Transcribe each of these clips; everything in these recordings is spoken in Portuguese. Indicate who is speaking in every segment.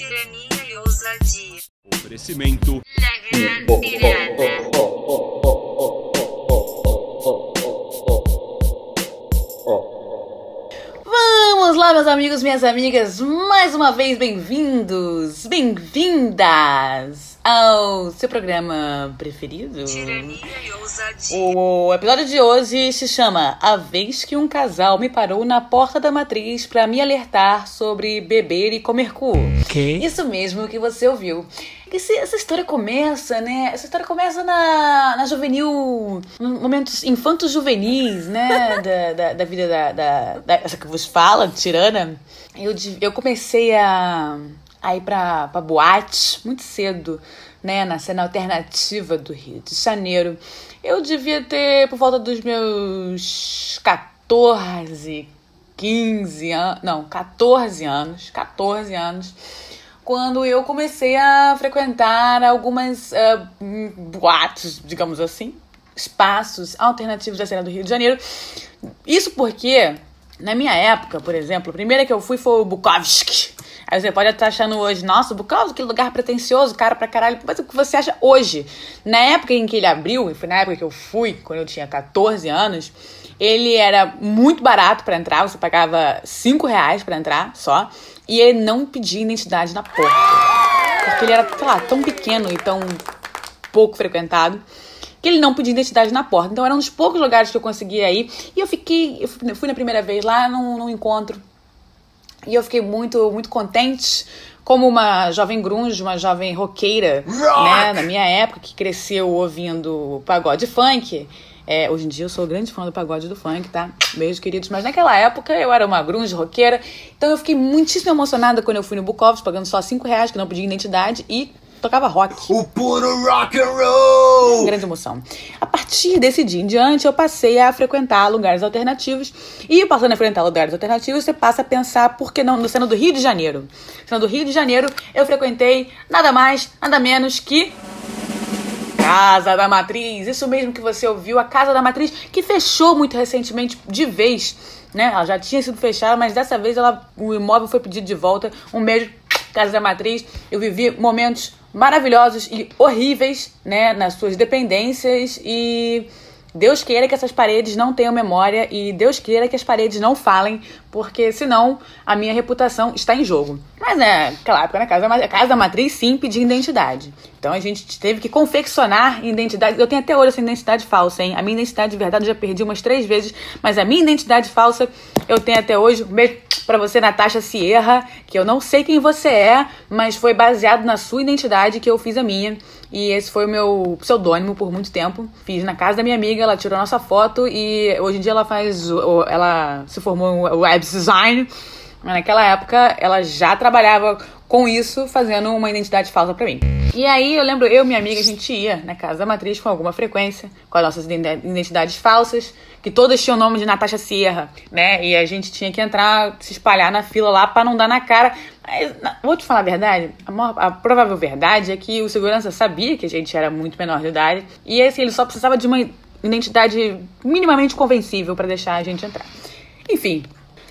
Speaker 1: tirania e ousadia.
Speaker 2: Oferecimento.
Speaker 3: Vamos lá, meus amigos, minhas amigas, mais uma vez bem-vindos, bem-vindas ao seu programa preferido.
Speaker 1: Tirania e ousadia.
Speaker 3: O episódio de hoje se chama A Vez que um Casal Me Parou na Porta da Matriz para me alertar sobre beber e comer cu.
Speaker 2: Que?
Speaker 3: Isso mesmo que você ouviu. Esse- essa história começa, né? Essa história começa na, na juvenil. momentos infantos juvenis, né? Da, da, da vida da, da, da- Essa que vos fala, tirana. Eu, eu comecei a, a ir pra, pra boate muito cedo, né? Na cena alternativa do Rio de Janeiro. Eu devia ter por volta dos meus 14, 15 anos. Não, 14 anos. 14 anos quando eu comecei a frequentar algumas hum, boates, digamos assim, espaços alternativos da cena do Rio de Janeiro. Isso porque, na minha época, por exemplo, a primeira que eu fui foi o Bukowski. Aí você pode estar achando hoje, nossa, Bukowski, que lugar pretencioso, cara pra caralho. Mas o que você acha hoje? Na época em que ele abriu, e foi na época que eu fui, quando eu tinha 14 anos, ele era muito barato pra entrar, você pagava 5 reais pra entrar só, e ele não pedia identidade na porta. Porque ele era, sei lá, tão pequeno e tão pouco frequentado que ele não pedia identidade na porta. Então era um dos poucos lugares que eu conseguia ir. E eu fiquei, eu fui na primeira vez lá num, num encontro e eu fiquei muito, muito contente. Como uma jovem grunge, uma jovem roqueira, né? Na minha época, que cresceu ouvindo pagode funk. É, hoje em dia eu sou grande fã do pagode do funk, tá? Beijo, queridos. Mas naquela época eu era uma grunge roqueira. Então eu fiquei muitíssimo emocionada quando eu fui no Bukowski, pagando só 5 reais, que não pedia identidade, e tocava rock
Speaker 2: O puro rock and roll!
Speaker 3: grande emoção. A partir desse dia em diante, eu passei a frequentar lugares alternativos. E passando a frequentar lugares alternativos, você passa a pensar, por que não, no cena do Rio de Janeiro? No cena do Rio de Janeiro, eu frequentei nada mais, nada menos que. Casa da Matriz, isso mesmo que você ouviu, a Casa da Matriz, que fechou muito recentemente de vez, né? Ela já tinha sido fechada, mas dessa vez ela, o imóvel foi pedido de volta. Um beijo, Casa da Matriz. Eu vivi momentos maravilhosos e horríveis, né, nas suas dependências e Deus queira que essas paredes não tenham memória e Deus queira que as paredes não falem, porque senão a minha reputação está em jogo. Mas né, naquela época, na casa, da- a casa da matriz sim pedia identidade. Então a gente teve que confeccionar identidade. Eu tenho até hoje essa identidade falsa, hein? A minha identidade de verdade eu já perdi umas três vezes, mas a minha identidade falsa eu tenho até hoje. Beijo pra você, Natasha Sierra, que eu não sei quem você é, mas foi baseado na sua identidade que eu fiz a minha. E esse foi o meu pseudônimo por muito tempo. Fiz na casa da minha amiga, ela tirou a nossa foto e hoje em dia ela faz. Ela se formou em web design. Mas naquela época ela já trabalhava com isso, fazendo uma identidade falsa pra mim. E aí eu lembro, eu e minha amiga, a gente ia na casa da matriz com alguma frequência, com as nossas identi- identidades falsas, que todas tinham o nome de Natasha Sierra, né? E a gente tinha que entrar, se espalhar na fila lá pra não dar na cara. Mas, vou te falar a verdade, a, maior- a provável verdade é que o segurança sabia que a gente era muito menor de idade, e assim, ele só precisava de uma identidade minimamente convencível pra deixar a gente entrar. Enfim,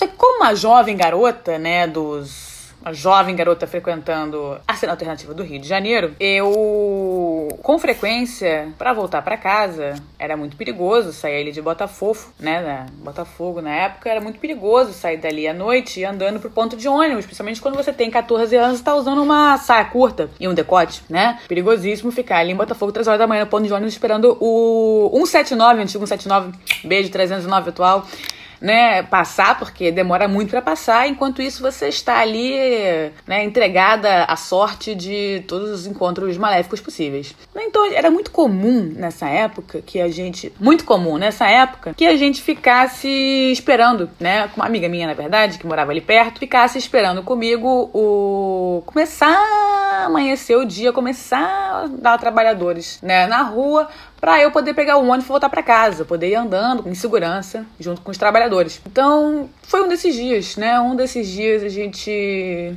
Speaker 3: só que como uma jovem garota, né, dos... Uma jovem garota frequentando a cena alternativa do Rio de Janeiro, eu, com frequência, pra voltar pra casa, era muito perigoso sair ali de Botafogo, né, na- Botafogo na época, era muito perigoso sair dali à noite andando pro ponto de ônibus, principalmente quando você tem 14 anos e tá usando uma saia curta e um decote, né? Perigosíssimo ficar ali em Botafogo 3 horas da manhã no ponto de ônibus esperando o 179, antigo 179, beijo 309 atual né, passar, porque demora muito para passar, enquanto isso você está ali, né, entregada à sorte de todos os encontros maléficos possíveis. Então era muito comum nessa época que a gente, muito comum nessa época, que a gente ficasse esperando, né, com uma amiga minha, na verdade, que morava ali perto, ficasse esperando comigo o começar amanhecer o dia, começar a dar trabalhadores, né, na rua para eu poder pegar o ônibus e voltar para casa, poder ir andando em segurança junto com os trabalhadores. Então, foi um desses dias, né? Um desses dias a gente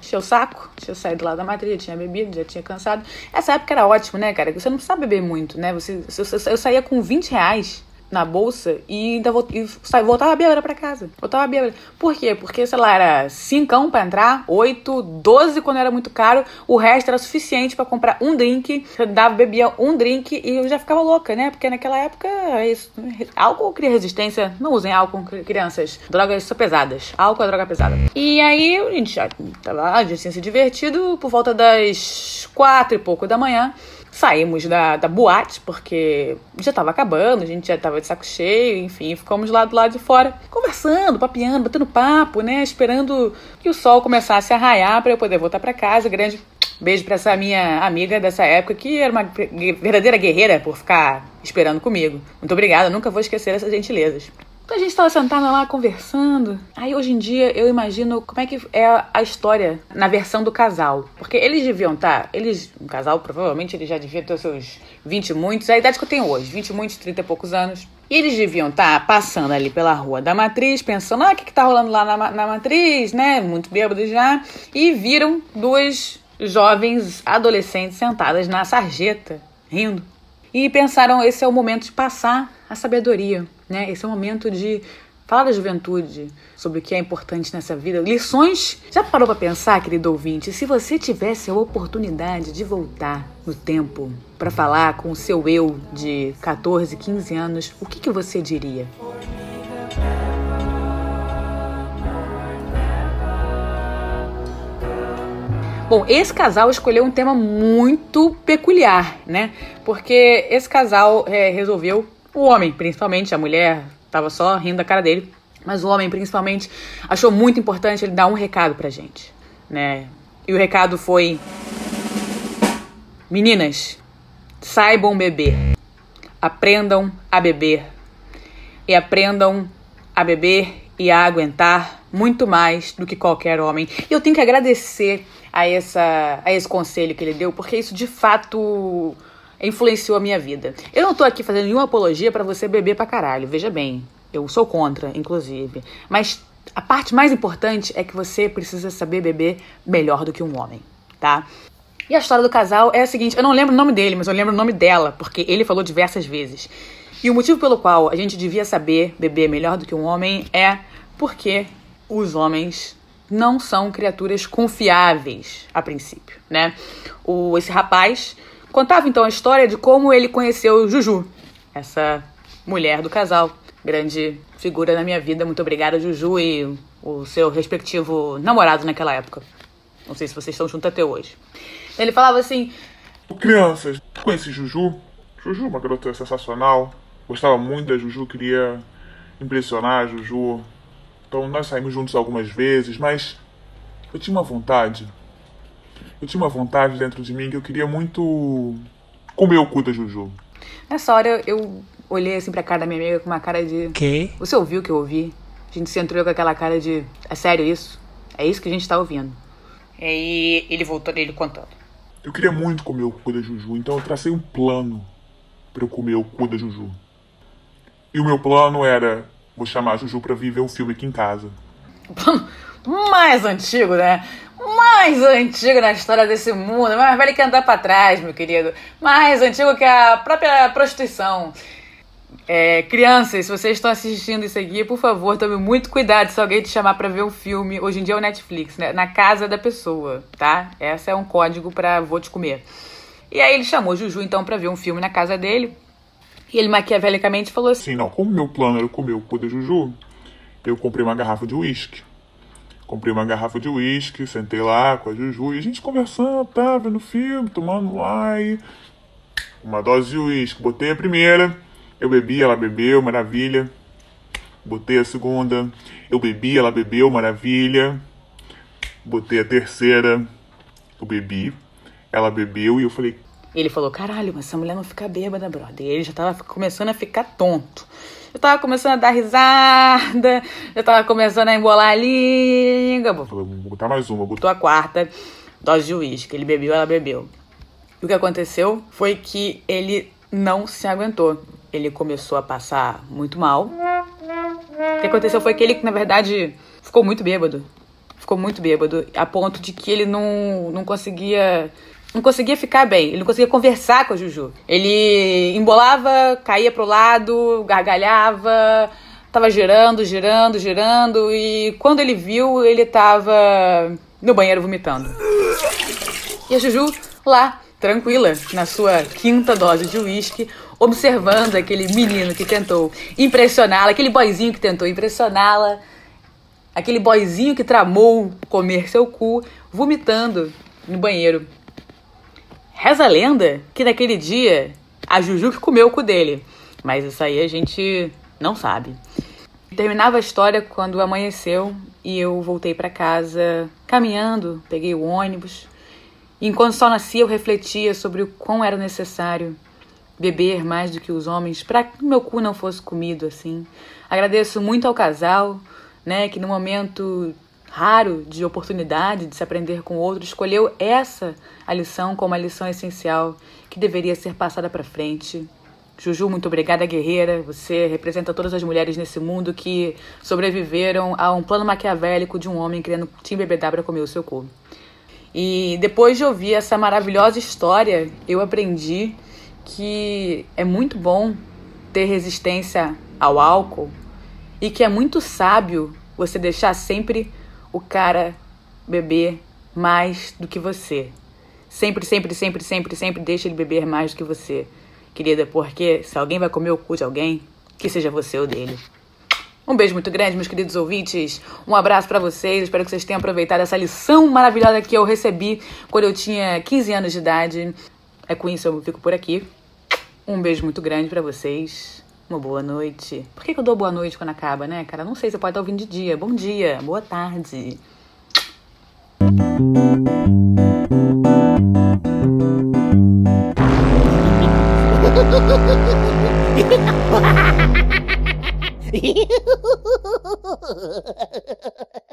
Speaker 3: encheu o saco, tinha saído lá da matriz, já tinha bebido, já tinha cansado. Essa época era ótimo, né, cara? Você não precisa beber muito, né? Você, eu, eu saía com 20 reais na bolsa e ainda vol- e sa- voltava bêbada pra casa. Voltava bêbada. Por quê? Porque, sei lá, era cincão pra entrar, oito, doze quando era muito caro, o resto era suficiente pra comprar um drink. Eu dava, bebia um drink e eu já ficava louca, né? Porque naquela época, é isso, álcool cria resistência. Não usem álcool, cri- crianças. Drogas são pesadas. Álcool é droga pesada. E aí, a gente já tava lá, a gente tinha se divertido por volta das quatro e pouco da manhã. Saímos da, da boate, porque já tava acabando, a gente já tava de saco cheio, enfim, ficamos lá do lado de fora, conversando, papeando, batendo papo, né? Esperando que o sol começasse a raiar para eu poder voltar para casa. Grande beijo para essa minha amiga dessa época, que era uma verdadeira guerreira por ficar esperando comigo. Muito obrigada, nunca vou esquecer essas gentilezas. Então a gente tava sentada lá conversando. Aí hoje em dia eu imagino como é que é a história na versão do casal. Porque eles deviam estar, eles, um casal provavelmente ele já devia ter seus 20 e muitos, a idade que eu tenho hoje, 20 e muitos, 30 e poucos anos. E eles deviam estar passando ali pela rua da matriz, pensando, ah, o que, que tá rolando lá na, na matriz, né? Muito bêbados já. E viram duas jovens adolescentes sentadas na sarjeta, rindo. E pensaram, esse é o momento de passar a sabedoria, né? Esse é o momento de falar da juventude, sobre o que é importante nessa vida. Lições. Já parou para pensar, querido ouvinte, se você tivesse a oportunidade de voltar no tempo para falar com o seu eu de 14, 15 anos, o que, que você diria? Bom, esse casal escolheu um tema muito peculiar, né? Porque esse casal é, resolveu, o homem principalmente, a mulher tava só rindo da cara dele, mas o homem principalmente achou muito importante ele dar um recado pra gente, né? E o recado foi: Meninas, saibam beber, aprendam a beber e aprendam a beber e a aguentar muito mais do que qualquer homem. E eu tenho que agradecer a, essa, a esse conselho que ele deu, porque isso de fato influenciou a minha vida. Eu não tô aqui fazendo nenhuma apologia para você beber pra caralho, veja bem. Eu sou contra, inclusive. Mas a parte mais importante é que você precisa saber beber melhor do que um homem, tá? E a história do casal é a seguinte: eu não lembro o nome dele, mas eu lembro o nome dela, porque ele falou diversas vezes. E o motivo pelo qual a gente devia saber beber melhor do que um homem é porque os homens não são criaturas confiáveis a princípio, né? O, esse rapaz contava então a história de como ele conheceu Juju, essa mulher do casal, grande figura na minha vida. Muito obrigada, Juju, e o seu respectivo namorado naquela época. Não sei se vocês estão juntos até hoje. Ele falava assim:
Speaker 4: Crianças, conheci Juju. Juju, uma garota sensacional. Gostava muito da Juju, queria impressionar a Juju. Então nós saímos juntos algumas vezes, mas eu tinha uma vontade. Eu tinha uma vontade dentro de mim que eu queria muito comer o cu da Juju.
Speaker 3: Nessa hora eu olhei assim pra cara da minha amiga com uma cara de.
Speaker 5: Que?
Speaker 3: Você ouviu o que eu ouvi? A gente se entrou com aquela cara de. É sério isso? É isso que a gente tá ouvindo. E aí ele voltou ele contando.
Speaker 4: Eu queria muito comer o cu da Juju, então eu tracei um plano para eu comer o cu da Juju. E o meu plano era: vou chamar a Juju pra vir ver um filme aqui em casa.
Speaker 3: mais antigo, né? Mais antigo na história desse mundo, mais velho que andar pra trás, meu querido. Mais antigo que a própria prostituição. É, crianças, se vocês estão assistindo isso aqui, por favor, tome muito cuidado se alguém te chamar pra ver um filme. Hoje em dia é o Netflix, né? Na casa da pessoa, tá? Essa é um código pra vou te comer. E aí ele chamou Juju então pra ver um filme na casa dele. E ele maquiavelicamente falou assim:
Speaker 4: Assim, não, como meu plano era comer o cu da Juju, eu comprei uma garrafa de uísque. Comprei uma garrafa de uísque, sentei lá com a Juju e a gente conversando, tá, vendo filme, tomando wine. Uma dose de uísque. Botei a primeira, eu bebi, ela bebeu, maravilha. Botei a segunda, eu bebi, ela bebeu, maravilha. Botei a terceira, eu bebi, ela bebeu e eu falei,
Speaker 3: Ele falou, caralho, mas essa mulher não fica bêbada, brother. E ele já tava começando a ficar tonto. Já tava começando a dar risada, já tava começando a embolar a língua.
Speaker 4: vou botar mais uma,
Speaker 3: Botou a quarta dose de uísque. Ele bebeu, ela bebeu. E o que aconteceu foi que ele não se aguentou. Ele começou a passar muito mal. O que aconteceu foi que ele, na verdade, ficou muito bêbado. Ficou muito bêbado, a ponto de que ele não, não conseguia não conseguia ficar bem, ele não conseguia conversar com a Juju. Ele embolava, caía pro lado, gargalhava, tava girando, girando, girando, e quando ele viu, ele tava no banheiro vomitando. E a Juju lá, tranquila, na sua quinta dose de uísque, observando aquele menino que tentou impressioná-la, aquele boizinho que tentou impressioná-la, aquele boizinho que tramou comer seu cu, vomitando no banheiro. Reza a lenda que naquele dia a Juju que comeu o cu dele, mas isso aí a gente não sabe. Terminava a história quando amanheceu e eu voltei para casa caminhando, peguei o ônibus. E enquanto o sol nascia, eu refletia sobre o quão era necessário beber mais do que os homens para que meu cu não fosse comido assim. Agradeço muito ao casal, né, que no momento raro de oportunidade de se aprender com outro, escolheu essa a lição como a lição essencial que deveria ser passada para frente. Juju, muito obrigada, guerreira. Você representa todas as mulheres nesse mundo que sobreviveram a um plano maquiavélico de um homem querendo embebedar para comer o seu cu. E depois de ouvir essa maravilhosa história, eu aprendi que é muito bom ter resistência ao álcool e que é muito sábio você deixar sempre o cara beber mais do que você. Sempre, sempre, sempre, sempre, sempre deixa ele beber mais do que você, querida, porque se alguém vai comer o cu de alguém, que seja você ou dele. Um beijo muito grande, meus queridos ouvintes. Um abraço para vocês. Espero que vocês tenham aproveitado essa lição maravilhosa que eu recebi quando eu tinha 15 anos de idade. É com isso eu fico por aqui. Um beijo muito grande para vocês. Uma boa noite. Por que, que eu dou boa noite quando acaba, né, cara? Não sei, você pode estar ouvindo de dia. Bom dia, boa tarde.